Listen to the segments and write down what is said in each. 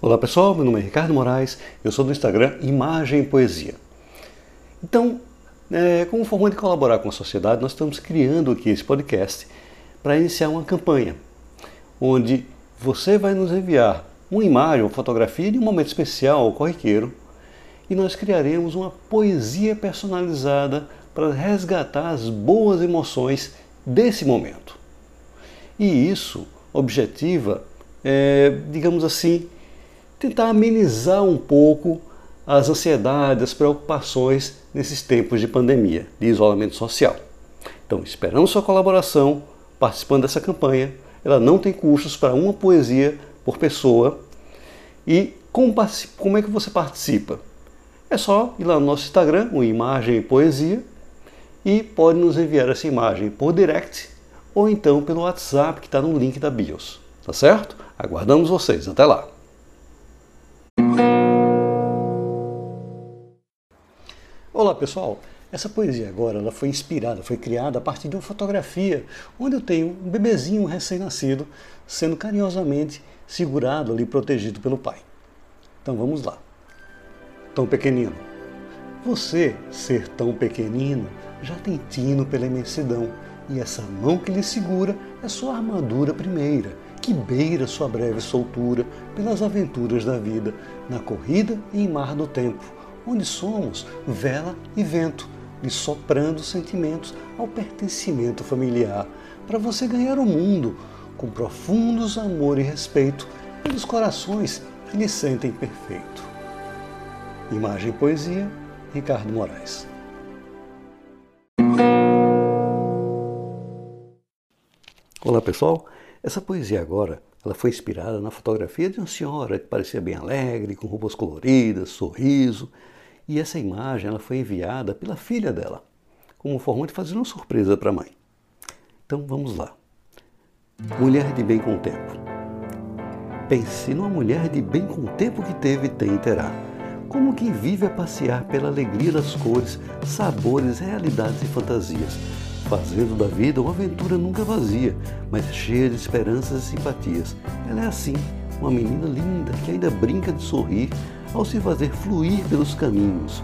Olá pessoal, meu nome é Ricardo Moraes, eu sou do Instagram Imagem Poesia. Então, é, como forma de colaborar com a sociedade, nós estamos criando aqui esse podcast para iniciar uma campanha, onde você vai nos enviar uma imagem ou fotografia de um momento especial ou corriqueiro e nós criaremos uma poesia personalizada para resgatar as boas emoções desse momento. E isso objetiva, é, digamos assim, tentar amenizar um pouco as ansiedades, as preocupações nesses tempos de pandemia, de isolamento social. Então, esperamos sua colaboração participando dessa campanha. Ela não tem custos para uma poesia por pessoa. E como, como é que você participa? É só ir lá no nosso Instagram, o Imagem e Poesia, e pode nos enviar essa imagem por direct ou então pelo WhatsApp que está no link da BIOS. Tá certo? Aguardamos vocês. Até lá! Olá pessoal, essa poesia agora ela foi inspirada, foi criada a partir de uma fotografia onde eu tenho um bebezinho recém-nascido sendo carinhosamente segurado ali, protegido pelo pai. Então vamos lá. Tão pequenino. Você, ser tão pequenino, já tem tino pela imensidão, e essa mão que lhe segura é sua armadura primeira, que beira sua breve soltura pelas aventuras da vida, na corrida e em mar do tempo onde somos vela e vento, lhe soprando sentimentos ao pertencimento familiar, para você ganhar o mundo com profundos amor e respeito pelos corações que lhe sentem perfeito. Imagem e Poesia, Ricardo Moraes. Olá pessoal, essa poesia agora ela foi inspirada na fotografia de uma senhora que parecia bem alegre, com roupas coloridas, sorriso, e essa imagem ela foi enviada pela filha dela, como forma de fazer uma surpresa para a mãe. Então vamos lá. Mulher de bem com o tempo. Pense numa mulher de bem com o tempo que teve, tem e terá. Como quem vive a passear pela alegria das cores, sabores, realidades e fantasias, fazendo da vida uma aventura nunca vazia, mas cheia de esperanças e simpatias. Ela é assim, uma menina linda que ainda brinca de sorrir ao se fazer fluir pelos caminhos,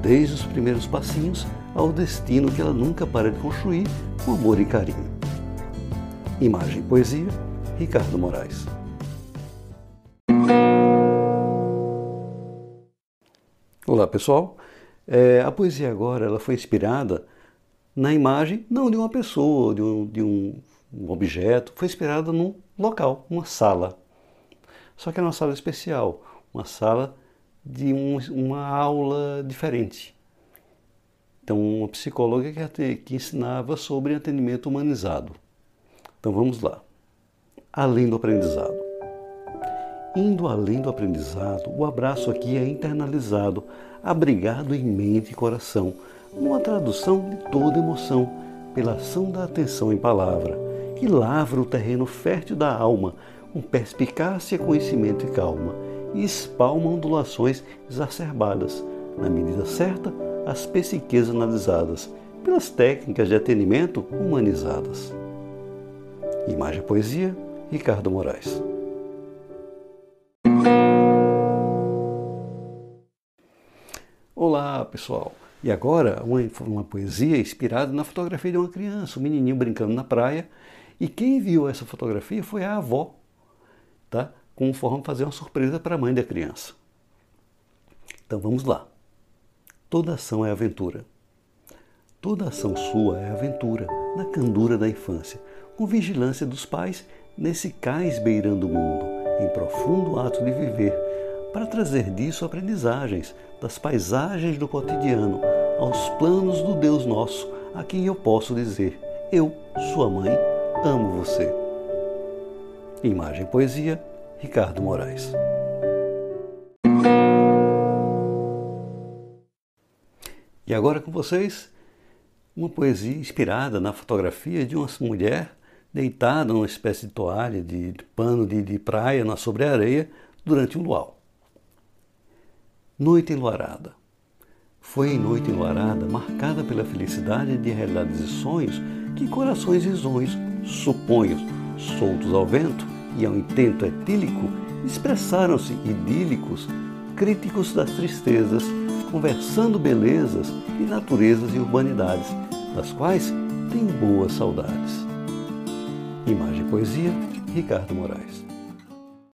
desde os primeiros passinhos ao destino que ela nunca para de construir com amor e carinho. Imagem e Poesia, Ricardo Moraes. Olá pessoal, é, a poesia agora ela foi inspirada na imagem não de uma pessoa, de um, de um, objeto, foi inspirada num local, uma sala. Só que é uma sala especial, uma sala de um, uma aula diferente. Então, uma psicóloga que, que ensinava sobre atendimento humanizado. Então, vamos lá. Além do aprendizado. Indo além do aprendizado, o abraço aqui é internalizado, abrigado em mente e coração, numa tradução de toda emoção, pela ação da atenção em palavra, que lavra o terreno fértil da alma, com perspicácia, conhecimento e calma e espalma ondulações exacerbadas, na medida certa, as psiques analisadas pelas técnicas de atendimento humanizadas. Imagem Poesia, Ricardo Moraes. Olá, pessoal! E agora, uma, uma poesia inspirada na fotografia de uma criança, um menininho brincando na praia. E quem viu essa fotografia foi a avó, tá? de fazer uma surpresa para a mãe da criança. Então vamos lá. Toda ação é aventura. Toda ação sua é aventura, na candura da infância, com vigilância dos pais nesse cais beirando o mundo, em profundo ato de viver, para trazer disso aprendizagens das paisagens do cotidiano aos planos do Deus nosso, a quem eu posso dizer: Eu, sua mãe, amo você. Imagem Poesia Ricardo Moraes. E agora com vocês, uma poesia inspirada na fotografia de uma mulher deitada numa espécie de toalha, de, de pano de, de praia na sobre a areia durante um luau. Noite enluarada. Foi em noite enluarada, marcada pela felicidade de realidades e sonhos que corações risonhos, suponho, soltos ao vento, e ao intento etílico expressaram-se idílicos, críticos das tristezas, conversando belezas e naturezas e urbanidades, das quais tem boas saudades. Imagem e Poesia, Ricardo Moraes.